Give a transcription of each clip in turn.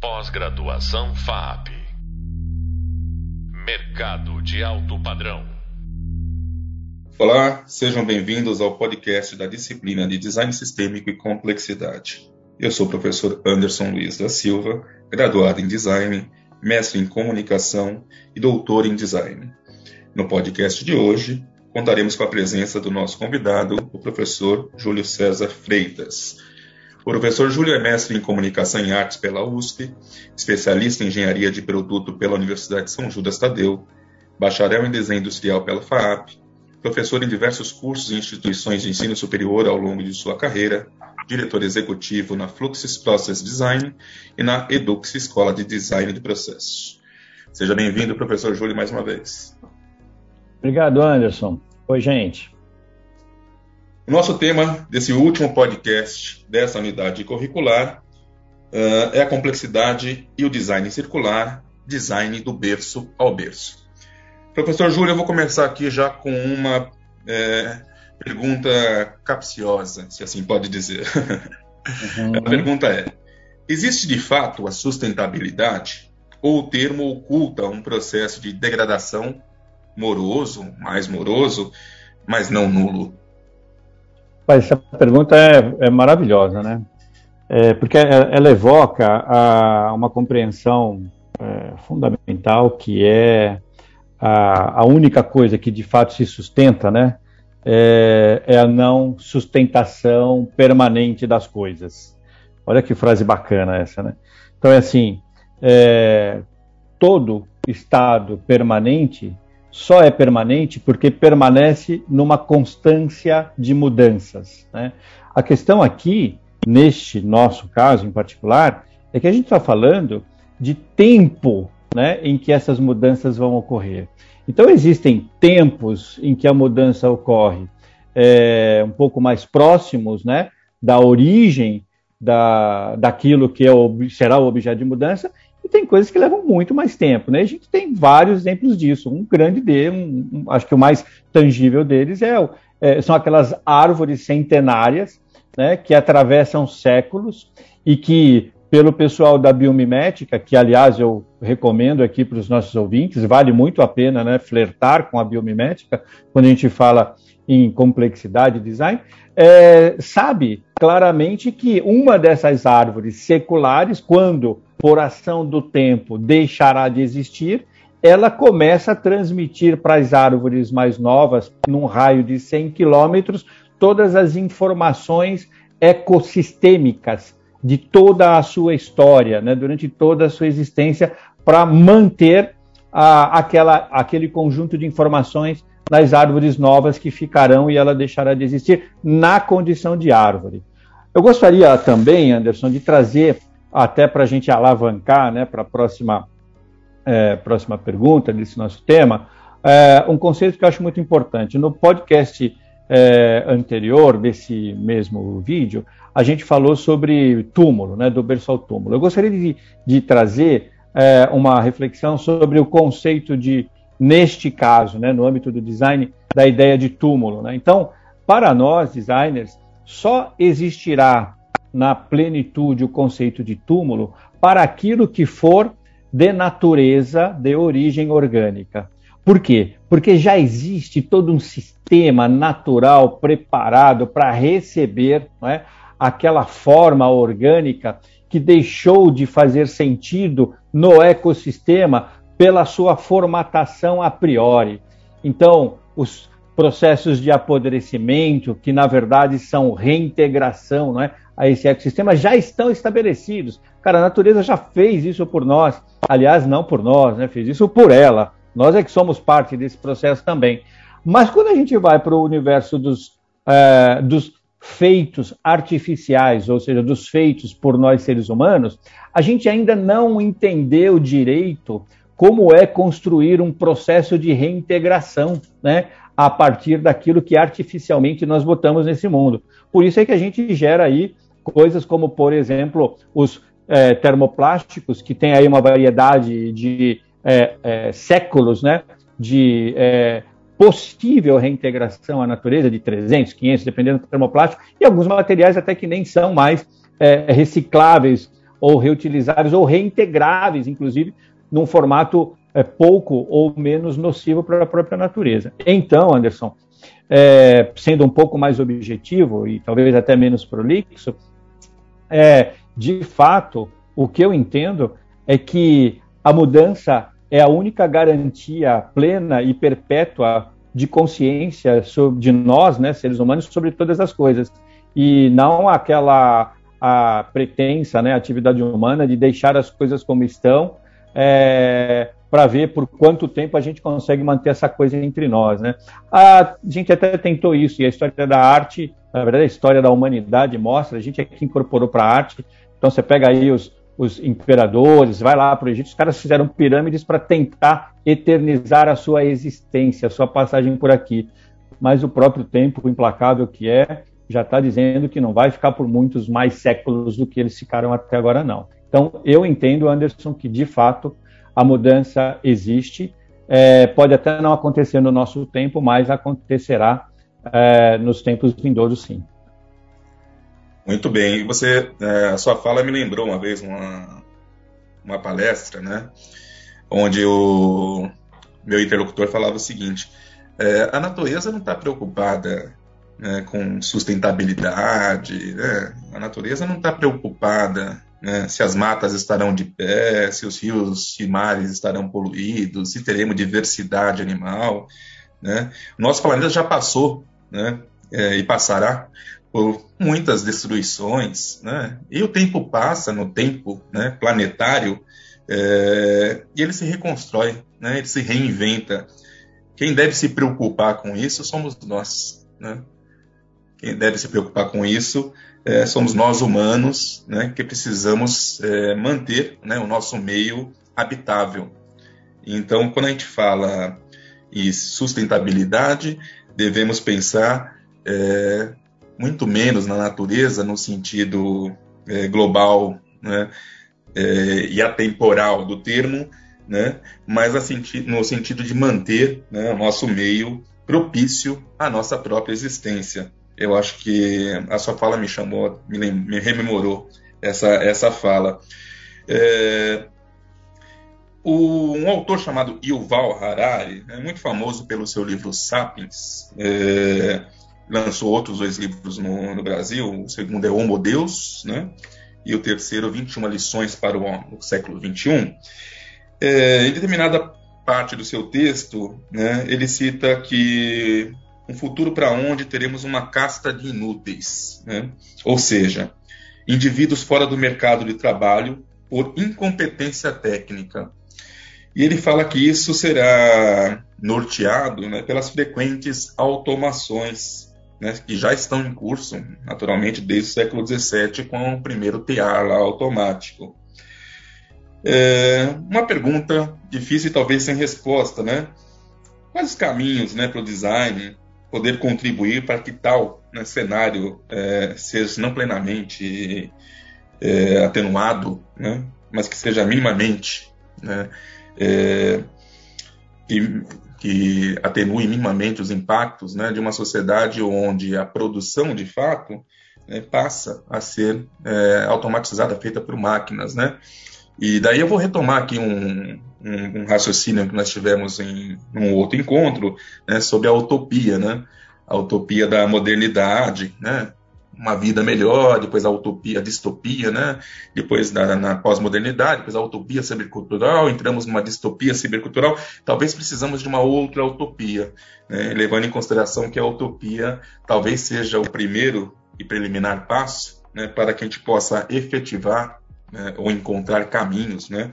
Pós-graduação FAP. Mercado de alto padrão. Olá, sejam bem-vindos ao podcast da disciplina de Design Sistêmico e Complexidade. Eu sou o professor Anderson Luiz da Silva, graduado em Design, mestre em Comunicação e doutor em Design. No podcast de hoje, contaremos com a presença do nosso convidado, o professor Júlio César Freitas, o professor Júlio é mestre em Comunicação e Artes pela USP, especialista em Engenharia de Produto pela Universidade de São Judas Tadeu, bacharel em Desenho Industrial pela FAAP, professor em diversos cursos e instituições de ensino superior ao longo de sua carreira, diretor executivo na Fluxus Process Design e na Edux Escola de Design de Processos. Seja bem-vindo, professor Júlio, mais uma vez. Obrigado, Anderson. Oi, gente. O nosso tema desse último podcast dessa unidade curricular uh, é a complexidade e o design circular, design do berço ao berço. Professor Júlio, eu vou começar aqui já com uma é, pergunta capciosa, se assim pode dizer. Uhum. a pergunta é: existe de fato a sustentabilidade ou o termo oculta um processo de degradação moroso, mais moroso, mas não nulo? Essa pergunta é, é maravilhosa, né? É, porque ela evoca a, uma compreensão é, fundamental que é a, a, única coisa que de fato se sustenta, né? É, é, a não sustentação permanente das coisas. Olha que frase bacana essa, né? Então é assim, é, todo estado permanente só é permanente porque permanece numa constância de mudanças. Né? A questão aqui, neste nosso caso em particular, é que a gente está falando de tempo né, em que essas mudanças vão ocorrer. Então, existem tempos em que a mudança ocorre é, um pouco mais próximos né, da origem da, daquilo que é será o objeto de mudança, e tem coisas que levam muito mais tempo, né? A gente tem vários exemplos disso. Um grande de, um, um, acho que o mais tangível deles é, é, são aquelas árvores centenárias, né, que atravessam séculos e que pelo pessoal da biomimética, que aliás eu recomendo aqui para os nossos ouvintes, vale muito a pena né, flertar com a biomimética quando a gente fala em complexidade de design, é, sabe claramente que uma dessas árvores seculares, quando por ação do tempo, deixará de existir, ela começa a transmitir para as árvores mais novas, num raio de 100 quilômetros, todas as informações ecossistêmicas de toda a sua história, né, durante toda a sua existência, para manter a, aquela, aquele conjunto de informações nas árvores novas que ficarão e ela deixará de existir na condição de árvore. Eu gostaria também, Anderson, de trazer até para a gente alavancar né, para a próxima, é, próxima pergunta desse nosso tema, é, um conceito que eu acho muito importante. No podcast é, anterior desse mesmo vídeo, a gente falou sobre túmulo, né, do berço ao túmulo. Eu gostaria de, de trazer é, uma reflexão sobre o conceito de, neste caso, né, no âmbito do design, da ideia de túmulo. Né? Então, para nós, designers, só existirá na plenitude o conceito de túmulo para aquilo que for de natureza, de origem orgânica. Por quê? Porque já existe todo um sistema natural preparado para receber é, aquela forma orgânica que deixou de fazer sentido no ecossistema pela sua formatação a priori. Então, os processos de apodrecimento, que na verdade são reintegração, não é? a esse ecossistema já estão estabelecidos. Cara, a natureza já fez isso por nós. Aliás, não por nós, né? fez isso por ela. Nós é que somos parte desse processo também. Mas quando a gente vai para o universo dos, é, dos feitos artificiais, ou seja, dos feitos por nós seres humanos, a gente ainda não entendeu direito como é construir um processo de reintegração, né? A partir daquilo que artificialmente nós botamos nesse mundo. Por isso é que a gente gera aí coisas como, por exemplo, os é, termoplásticos, que tem aí uma variedade de é, é, séculos né, de possível reintegração à natureza, de 300, 500, dependendo do termoplástico, e alguns materiais até que nem são mais recicláveis ou reutilizáveis ou reintegráveis, inclusive, num formato é, pouco ou menos nocivo para a própria natureza. Então, Anderson, é, sendo um pouco mais objetivo e talvez até menos prolixo, é, de fato, o que eu entendo é que a mudança é a única garantia plena e perpétua de consciência de nós, né, seres humanos, sobre todas as coisas. E não aquela a pretensa né, atividade humana de deixar as coisas como estão é, para ver por quanto tempo a gente consegue manter essa coisa entre nós. Né? A gente até tentou isso, e a história da arte, na verdade, a história da humanidade mostra, a gente aqui incorporou para a arte. Então, você pega aí os, os imperadores, vai lá para o Egito, os caras fizeram pirâmides para tentar eternizar a sua existência, a sua passagem por aqui. Mas o próprio tempo, implacável que é, já está dizendo que não vai ficar por muitos mais séculos do que eles ficaram até agora, não. Então, eu entendo, Anderson, que de fato a mudança existe. É, pode até não acontecer no nosso tempo, mas acontecerá é, nos tempos vindouros, sim. Muito bem. E você, é, a sua fala me lembrou uma vez uma, uma palestra, né, onde o meu interlocutor falava o seguinte: é, a natureza não está preocupada né, com sustentabilidade, né? a natureza não está preocupada né, se as matas estarão de pé, se os rios e mares estarão poluídos, se teremos diversidade animal. Né? Nosso planeta já passou né, é, e passará por muitas destruições, né? e o tempo passa no tempo né, planetário é, e ele se reconstrói, né, ele se reinventa. Quem deve se preocupar com isso somos nós. Né? Quem deve se preocupar com isso é, somos nós humanos, né, que precisamos é, manter né, o nosso meio habitável. Então, quando a gente fala em sustentabilidade, devemos pensar é, muito menos na natureza no sentido é, global né, é, e atemporal do termo, né, mas senti no sentido de manter né, o nosso meio propício à nossa própria existência eu acho que a sua fala me chamou, me, me rememorou essa, essa fala. É, o, um autor chamado Yuval Harari, é muito famoso pelo seu livro Sapiens, é, lançou outros dois livros no, no, Brasil. O segundo é Homo Deus, né? e o terceiro, 21 lições para o, o século XXI. É, em determinada parte do seu texto, né, ele cita que um futuro para onde teremos uma casta de inúteis, né? ou seja, indivíduos fora do mercado de trabalho por incompetência técnica. E ele fala que isso será norteado né, pelas frequentes automações né, que já estão em curso, naturalmente, desde o século XVII, com o primeiro TEAR lá, automático. É uma pergunta difícil e talvez sem resposta, né? Quais os caminhos né, para o design poder contribuir para que tal né, cenário é, seja não plenamente é, atenuado, né, mas que seja minimamente, né, é, que, que, atenue minimamente os impactos né, de uma sociedade onde a produção, de fato, né, passa a ser é, automatizada, feita por máquinas, né? E daí eu vou retomar aqui um, um, um raciocínio que nós tivemos em um outro encontro né, sobre a utopia, né? A utopia da modernidade, né? Uma vida melhor, depois a utopia, a distopia, né? Depois da, na pós-modernidade, depois a utopia cibercultural, entramos numa distopia cibercultural. Talvez precisamos de uma outra utopia, né? levando em consideração que a utopia talvez seja o primeiro e preliminar passo né, para que a gente possa efetivar né, ou encontrar caminhos né,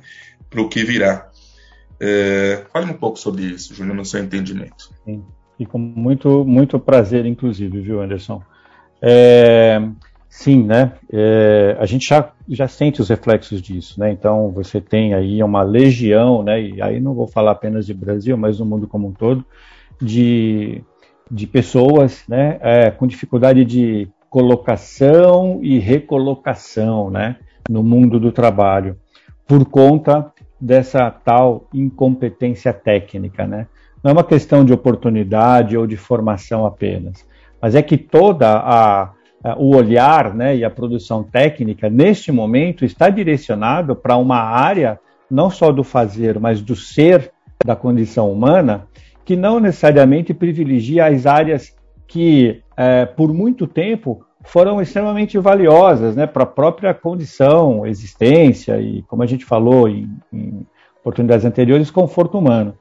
para o que virá. É, fale um pouco sobre isso, Júnior, no seu entendimento. Sim, e com muito, muito prazer, inclusive, viu, Anderson? É, sim, né? É, a gente já, já sente os reflexos disso, né? Então, você tem aí uma legião, né? E aí não vou falar apenas de Brasil, mas do mundo como um todo, de, de pessoas, né? É, com dificuldade de colocação e recolocação, né? no mundo do trabalho, por conta dessa tal incompetência técnica, né? Não é uma questão de oportunidade ou de formação apenas, mas é que toda a, o olhar né, e a produção técnica, neste momento, está direcionado para uma área não só do fazer, mas do ser da condição humana, que não necessariamente privilegia as áreas que, é, por muito tempo, foram extremamente valiosas né, para a própria condição, existência e, como a gente falou em, em oportunidades anteriores, conforto humano.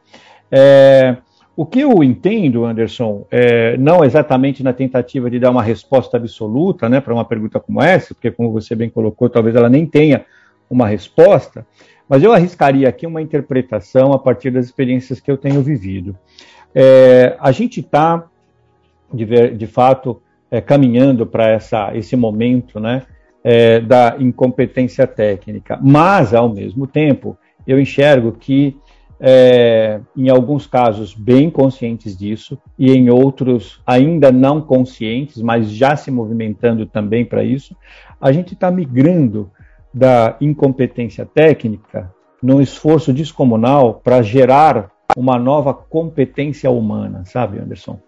É, o que eu entendo, Anderson, é, não exatamente na tentativa de dar uma resposta absoluta né, para uma pergunta como essa, porque, como você bem colocou, talvez ela nem tenha uma resposta, mas eu arriscaria aqui uma interpretação a partir das experiências que eu tenho vivido. É, a gente está, de, de, fato, é, caminhando para esse momento né, é, da incompetência técnica, mas, ao mesmo tempo, eu enxergo que, é, em alguns casos, bem conscientes disso, e em outros ainda não conscientes, mas já se movimentando também para isso, a gente está migrando da incompetência técnica num esforço descomunal para gerar uma nova competência humana, sabe, Anderson?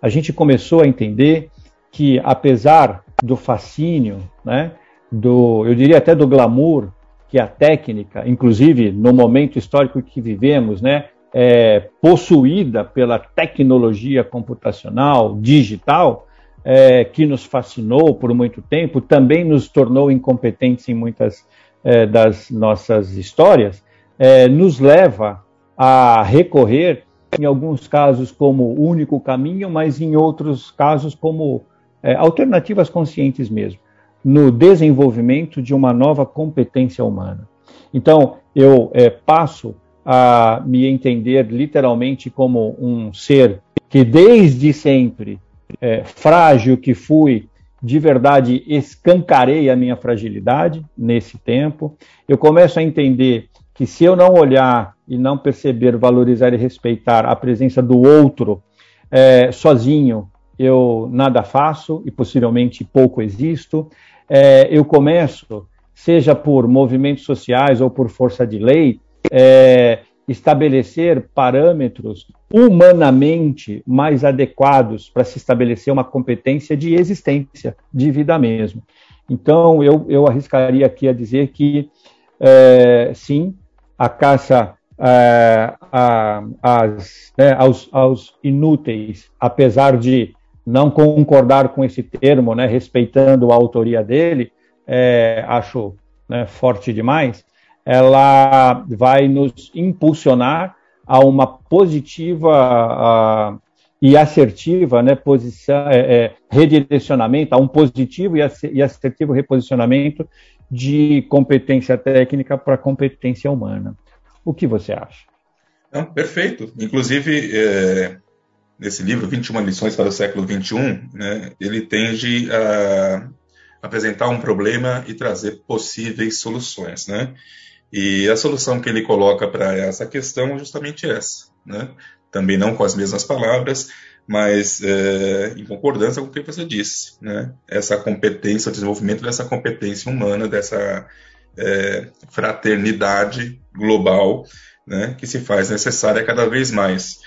A gente começou a entender que, apesar do fascínio, né, do, eu diria até do glamour que a técnica, inclusive no momento histórico que vivemos, né, é possuída pela tecnologia computacional, digital, é, que nos fascinou por muito tempo, também nos tornou incompetentes em muitas é, das nossas histórias, é, nos leva a recorrer, em alguns casos, como único caminho, mas em outros casos, como é, alternativas conscientes mesmo, no desenvolvimento de uma nova competência humana. Então, eu é, passo a me entender literalmente como um ser que desde sempre é, frágil que fui, de verdade escancarei a minha fragilidade nesse tempo. Eu começo a entender que se eu não olhar e não perceber, valorizar e respeitar a presença do outro é, sozinho, eu nada faço e possivelmente pouco existo. É, eu começo, seja por movimentos sociais ou por força de lei, é, estabelecer parâmetros humanamente mais adequados para se estabelecer uma competência de existência, de vida mesmo. Então, eu, eu arriscaria aqui a dizer que, é, sim, a caça é, a, as, né, aos, aos, inúteis, apesar de não concordar com esse termo, né, respeitando a autoria dele, é, acho né, forte demais, ela vai nos impulsionar a uma positiva a, e assertiva né, posição, é, é, redirecionamento, a um positivo e assertivo reposicionamento de competência técnica para competência humana. O que você acha? Não, perfeito. Inclusive, é, nesse livro, 21 lições para o século XXI, né, ele tende a apresentar um problema e trazer possíveis soluções. Né? E a solução que ele coloca para essa questão é justamente essa, né? Também não com as mesmas palavras, mas é, em concordância com o que você disse, né? Essa competência, o desenvolvimento dessa competência humana, dessa é, fraternidade global, né? Que se faz necessária cada vez mais.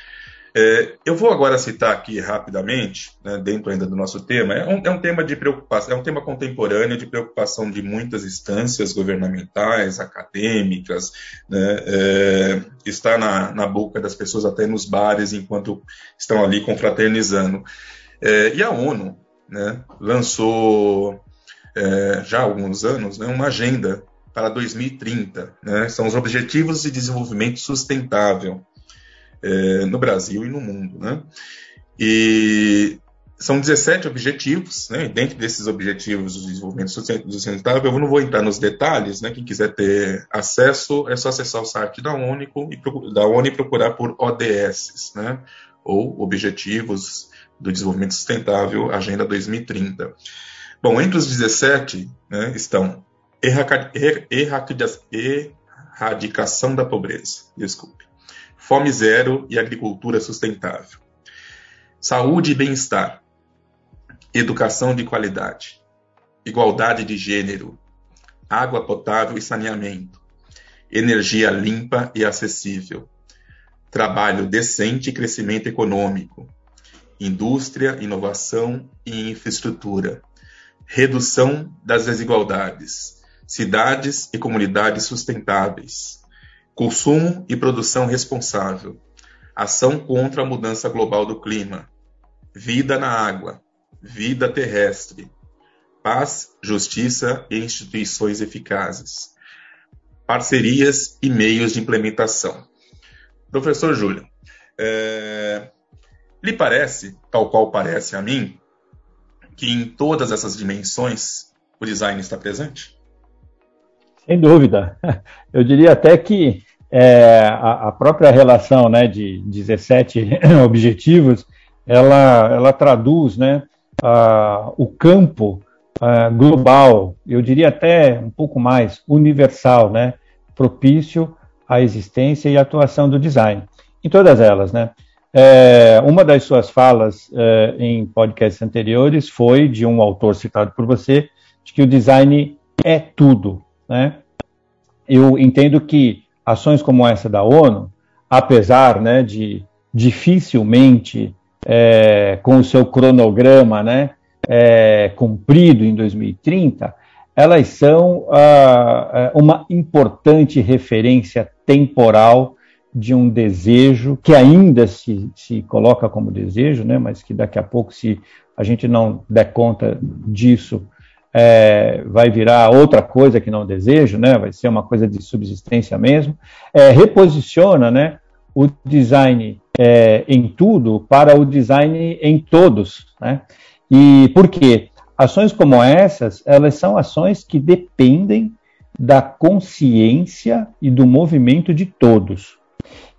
É, eu vou agora citar aqui rapidamente, né, dentro ainda do nosso tema, é um, é um, tema de preocupação, é um tema contemporâneo de preocupação de muitas instâncias governamentais, acadêmicas, né, é, está na, na, boca das pessoas até nos bares enquanto estão ali confraternizando. É, e a ONU né, lançou é, já há alguns anos né, uma agenda para 2030, né, são os Objetivos de Desenvolvimento Sustentável é, no Brasil e no mundo. Né? E são 17 objetivos, né? dentro desses objetivos do desenvolvimento sustentável, eu não vou entrar nos detalhes, né? quem quiser ter acesso é só acessar o site da ONU e, da ONU e procurar por ODS, né? ou Objetivos do Desenvolvimento Sustentável, Agenda 2030. Bom, entre os 17 né, estão erradicação da pobreza, desculpe, fome zero e agricultura sustentável. Saúde e bem-estar, educação de qualidade, igualdade de gênero, água potável e saneamento, energia limpa e acessível, trabalho decente e crescimento econômico, indústria, inovação e infraestrutura, redução das desigualdades, cidades e comunidades sustentáveis, consumo e produção responsável, ação contra a mudança global do clima, vida na água, vida terrestre, paz, justiça e instituições eficazes, parcerias e meios de implementação. Professor Júlio, é, lhe parece, tal qual parece a mim, que em todas essas dimensões o design está presente? Sem dúvida. Eu diria até que é, a, a, própria relação né, de 17 objetivos, ela, ela traduz né, a, o campo a, global, eu diria até um pouco mais universal, né, propício à existência e atuação do design. Em todas elas, né? É, uma das suas falas é, em podcasts anteriores foi de um autor citado por você, de que o design é tudo. Né? Eu entendo que ações como essa da ONU, apesar né, de dificilmente é, com o seu cronograma né, é, cumprido em 2030, elas são ah, é, uma importante referência temporal de um desejo que ainda se, se coloca como desejo, né, mas que daqui a pouco, se a gente não der conta disso, é, vai virar outra coisa que não desejo, né, vai ser uma coisa de subsistência mesmo, é, reposiciona né, o design é, em tudo para o design em todos. Né? E por quê? Ações como essas, elas são ações que dependem da consciência e do movimento de todos.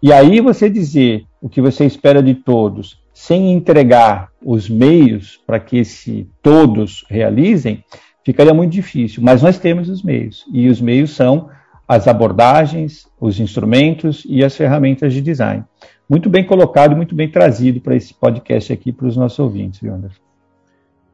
E aí você dizer o que você espera de todos, sem entregar os meios para que esse todos realizem, ficaria muito difícil. Mas nós temos os meios, e os meios são as abordagens, os instrumentos e as ferramentas de design. Muito bem colocado, muito bem trazido para esse podcast aqui para os nossos ouvintes, viu, Anderson?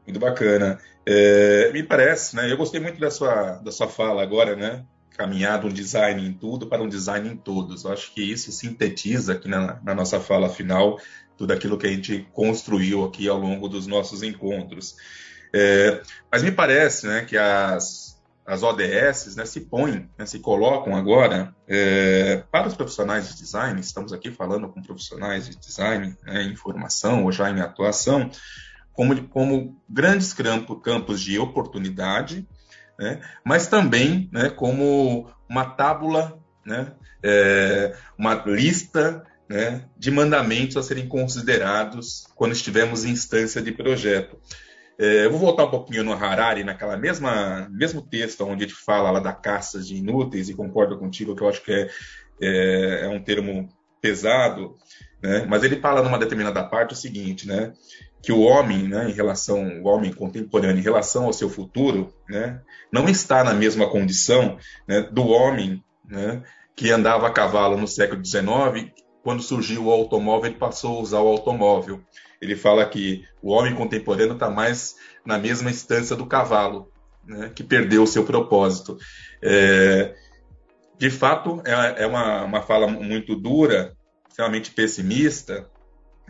Muito bacana. É, me parece, né? Eu gostei muito da sua, da sua fala agora, né? caminhar de um design em tudo para um design em todos. Eu acho que isso sintetiza aqui na, na, nossa fala final tudo aquilo que a gente construiu aqui ao longo dos nossos encontros. É, mas me parece né, que as, as ODS né, se põem, né, se colocam agora é, para os profissionais de design, estamos aqui falando com profissionais de design né, em formação ou já em atuação, como, como grandes campos de oportunidade né? mas também né, como uma tábula, né, é, uma lista né, de mandamentos a serem considerados quando estivermos em instância de projeto. É, eu vou voltar um pouquinho no Harari, naquela mesma mesmo texto onde ele fala lá da caça de inúteis, e concordo contigo que eu acho que é, é, é um termo pesado, né? mas ele fala numa determinada parte o seguinte, né? que o homem, né, em relação, o homem contemporâneo, em relação ao seu futuro, né, não está na mesma condição né, do homem né, que andava a cavalo no século XIX, quando surgiu o automóvel, ele passou a usar o automóvel. Ele fala que o homem contemporâneo está mais na mesma instância do cavalo, né, que perdeu o seu propósito. É, de fato, é, é uma, uma fala muito dura, extremamente pessimista,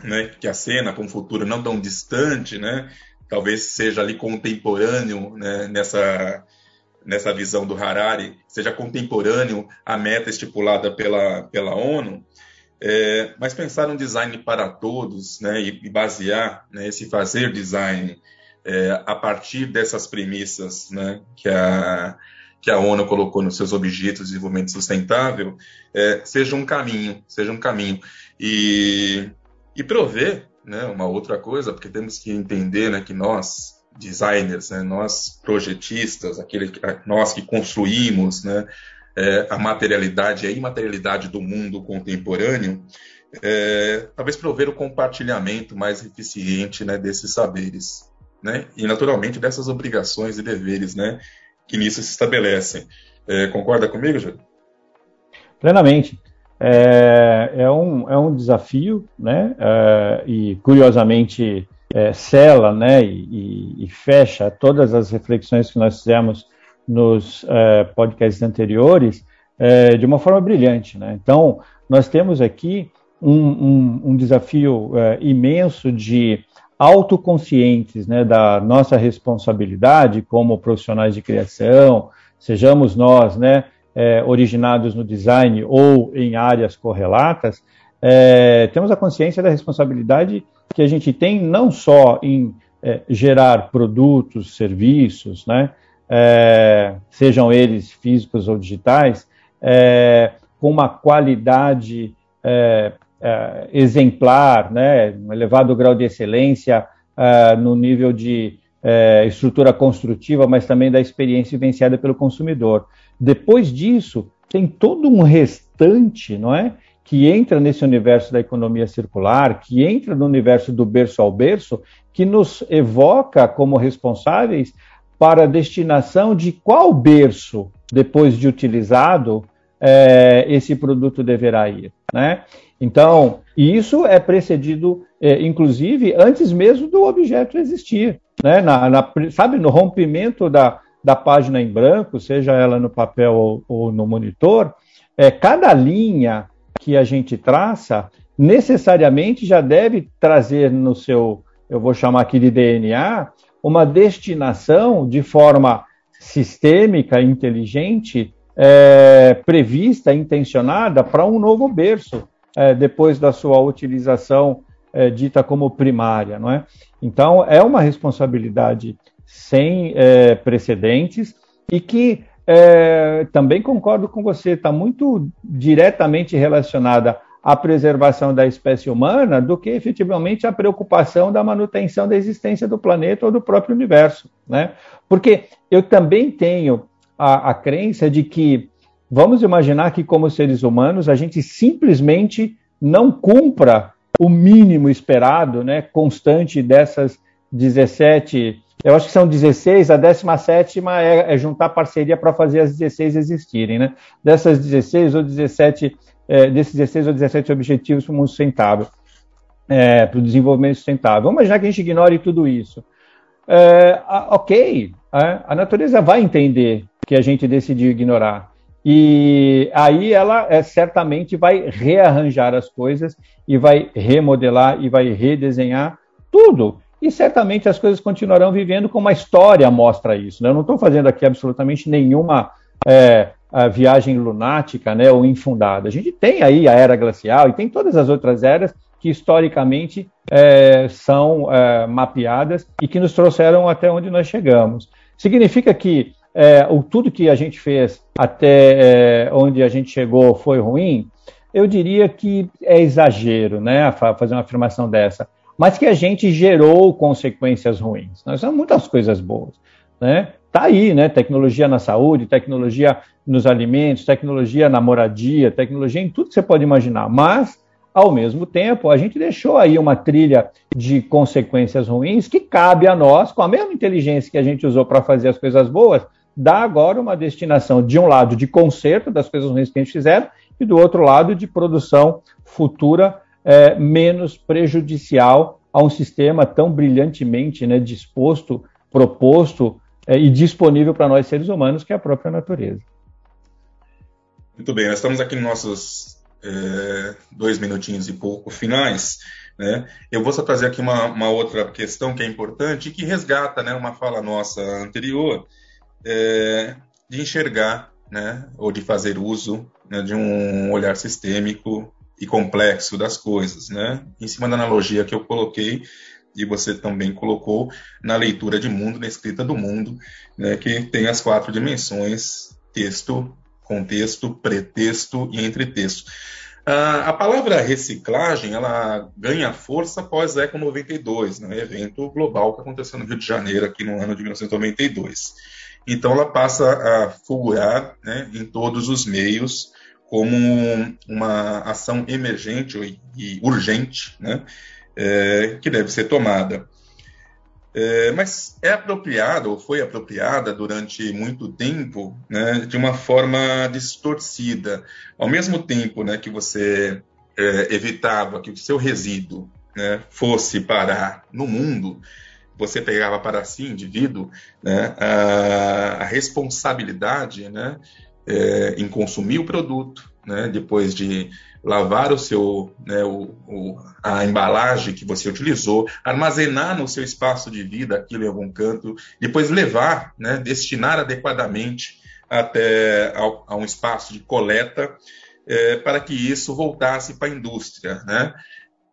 né, que a cena com o futuro não tão distante, né, talvez seja ali contemporâneo né, nessa nessa visão do Harari, seja contemporâneo à meta estipulada pela, pela ONU, é, mas pensar um design para todos né, e, e basear né, esse fazer design é, a partir dessas premissas né, que, a, que a ONU colocou nos seus objetivos de desenvolvimento sustentável, é, seja um caminho, seja um caminho. E e prover né, uma outra coisa, porque temos que entender né, que nós, designers, né, nós projetistas, aquele, nós que construímos né, é, a materialidade e a imaterialidade do mundo contemporâneo, é, talvez prover o compartilhamento mais eficiente né, desses saberes. Né, e, naturalmente, dessas obrigações e deveres né, que nisso se estabelecem. É, concorda comigo, Júlio? Plenamente. É, é, um, é um desafio, né? É, e curiosamente é, sela, né? E, e, e, fecha todas as reflexões que nós fizemos nos é, podcasts anteriores é, de uma forma brilhante, né? Então nós temos aqui um, um, um desafio é, imenso de autoconscientes né, da nossa responsabilidade como profissionais de criação, sejamos nós né, originados no design ou em áreas correlatas, temos a consciência da responsabilidade que a gente tem não só em gerar produtos, serviços, né, é, sejam eles físicos ou digitais, é, com uma qualidade é, é, exemplar, né, um elevado grau de excelência no nível de estrutura construtiva, mas também da experiência vivenciada pelo consumidor. Depois disso, tem todo um restante, não é? Que entra nesse universo da economia circular, que entra no universo do berço ao berço, que nos evoca como responsáveis para destinação de qual berço, depois de utilizado, é, esse produto deverá ir. Né? Então, isso é precedido, é, inclusive, antes mesmo do objeto existir. Né? Na, na, sabe, no rompimento da, da página em branco, seja ela no papel ou, ou no monitor, é, cada linha que a gente traça necessariamente já deve trazer no seu, eu vou chamar aqui de DNA, uma destinação de forma sistêmica, inteligente, é, prevista, intencionada para um novo berço, é, depois da sua utilização é, dita como primária, não é? Então, é uma responsabilidade sem é, precedentes e que é, também concordo com você, está muito diretamente relacionada à preservação da espécie humana do que efetivamente a preocupação da manutenção da existência do planeta ou do próprio universo. Né? Porque eu também tenho a, a crença de que, vamos imaginar que, como seres humanos, a gente simplesmente não cumpra o mínimo esperado, né, constante dessas 17 eu acho que são 16, a 17 é, é juntar parceria para fazer as 16 existirem, né? Dessas 16 ou 17, é, desses 16 ou 17 objetivos para o mundo sustentável, é, para o desenvolvimento sustentável. Vamos imaginar que a gente ignore tudo isso. É, ok, é, a natureza vai entender que a gente decidiu ignorar. E aí ela é, certamente vai rearranjar as coisas e vai remodelar e vai redesenhar tudo e certamente as coisas continuarão vivendo como a história mostra isso. Né? Eu não estou fazendo aqui absolutamente nenhuma é, viagem lunática né, ou infundada. A gente tem aí a era glacial e tem todas as outras eras que historicamente é, são é, mapeadas e que nos trouxeram até onde nós chegamos. Significa que é, o, tudo que a gente fez até é, onde a gente chegou foi ruim? Eu diria que é exagero né, fazer uma afirmação dessa mas que a gente gerou consequências ruins. Nós temos muitas coisas boas, né? Tá aí, né? Tecnologia na saúde, tecnologia nos alimentos, tecnologia na moradia, tecnologia em tudo que você pode imaginar. Mas, ao mesmo tempo, a gente deixou aí uma trilha de consequências ruins que cabe a nós, com a mesma inteligência que a gente usou para fazer as coisas boas, dar agora uma destinação, de um lado, de conserto das coisas ruins que a gente fizeram, e do outro lado, de produção futura é, menos prejudicial a um sistema tão brilhantemente né, disposto, proposto é, e disponível para nós seres humanos, que é a própria natureza. Muito bem, nós estamos aqui nos nossos é, dois minutinhos e pouco finais. Né? Eu vou só trazer aqui uma, uma, outra questão que é importante e que resgata né, uma fala nossa anterior é, de enxergar né, ou de fazer uso né, de um olhar sistêmico e complexo das coisas, né? Em cima da analogia que eu coloquei e você também colocou na leitura de mundo, na escrita do mundo, né, que tem as quatro dimensões: texto, contexto, pretexto e entretexto. Uh, a palavra reciclagem ela ganha força após a Eco 92, né, evento global que aconteceu no Rio de Janeiro, aqui no ano de 1992. Então ela passa a fulgurar né, em todos os meios como uma ação emergente e urgente né, é, que deve ser tomada. É, mas é apropriada, ou foi apropriada durante muito tempo, né, de uma forma distorcida. Ao mesmo tempo né, que você é, evitava que o seu resíduo né, fosse parar no mundo, você pegava para si, indivíduo, né, a, a responsabilidade né, é, em consumir o produto, né, depois de lavar o seu, né, o, o, a embalagem que você utilizou, armazenar no seu espaço de vida aquilo em algum canto, depois levar, né, destinar adequadamente até a, a um espaço de coleta é, para que isso voltasse para a indústria, né?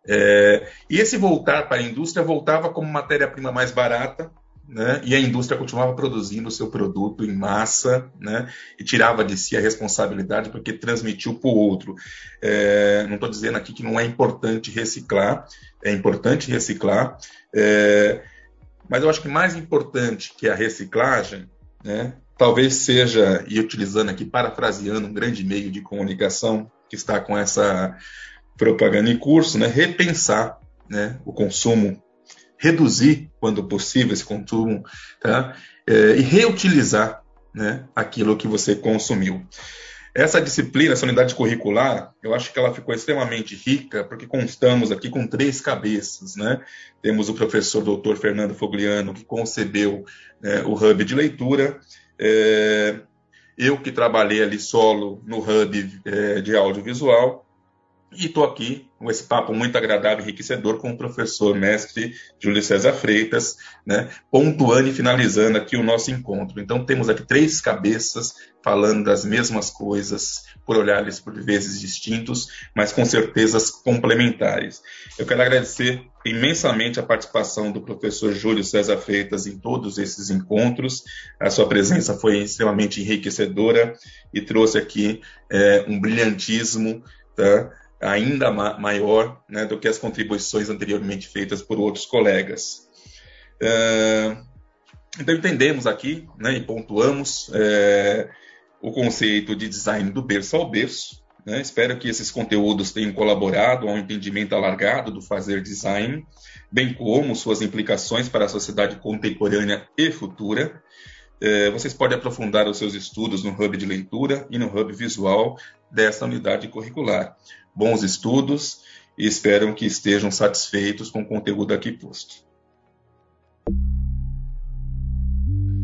É, e esse voltar para a indústria voltava como matéria-prima mais barata, né? e a indústria continuava produzindo o seu produto em massa, né? e tirava de si a responsabilidade porque transmitiu para o outro. É, não estou dizendo aqui que não é importante reciclar, é importante reciclar, é, mas eu acho que mais importante que a reciclagem, né? talvez seja, e utilizando aqui, parafraseando um grande meio de comunicação que está com essa propaganda em curso, né, repensar né, o consumo, reduzir, quando possível, esse consumo, tá, é, e reutilizar né, aquilo que você consumiu. Essa disciplina, essa unidade curricular, eu acho que ela ficou extremamente rica, porque constamos aqui com três cabeças. Né? Temos o professor doutor Fernando Fogliano, que concebeu né, o hub de leitura, é, eu que trabalhei ali solo no hub é, de audiovisual, e estou aqui com esse papo muito agradável e enriquecedor com o professor mestre Júlio César Freitas, né, pontuando e finalizando aqui o nosso encontro. Então, temos aqui três cabeças falando das mesmas coisas, por olhares por vezes distintos, mas com certezas complementares. Eu quero agradecer imensamente a participação do professor Júlio César Freitas em todos esses encontros. A sua presença foi extremamente enriquecedora e trouxe aqui é, um brilhantismo. Tá? Ainda ma maior né, do que as contribuições anteriormente feitas por outros colegas. Uh, então, entendemos aqui né, e pontuamos é, o conceito de design do berço ao berço. Né? Espero que esses conteúdos tenham colaborado ao entendimento alargado do fazer design, bem como suas implicações para a sociedade contemporânea e futura. É, vocês podem aprofundar os seus estudos no Hub de Leitura e no Hub Visual desta unidade curricular bons estudos e espero que estejam satisfeitos com o conteúdo aqui posto.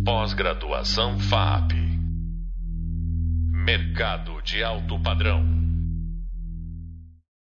Pós-graduação FAP Mercado de alto padrão.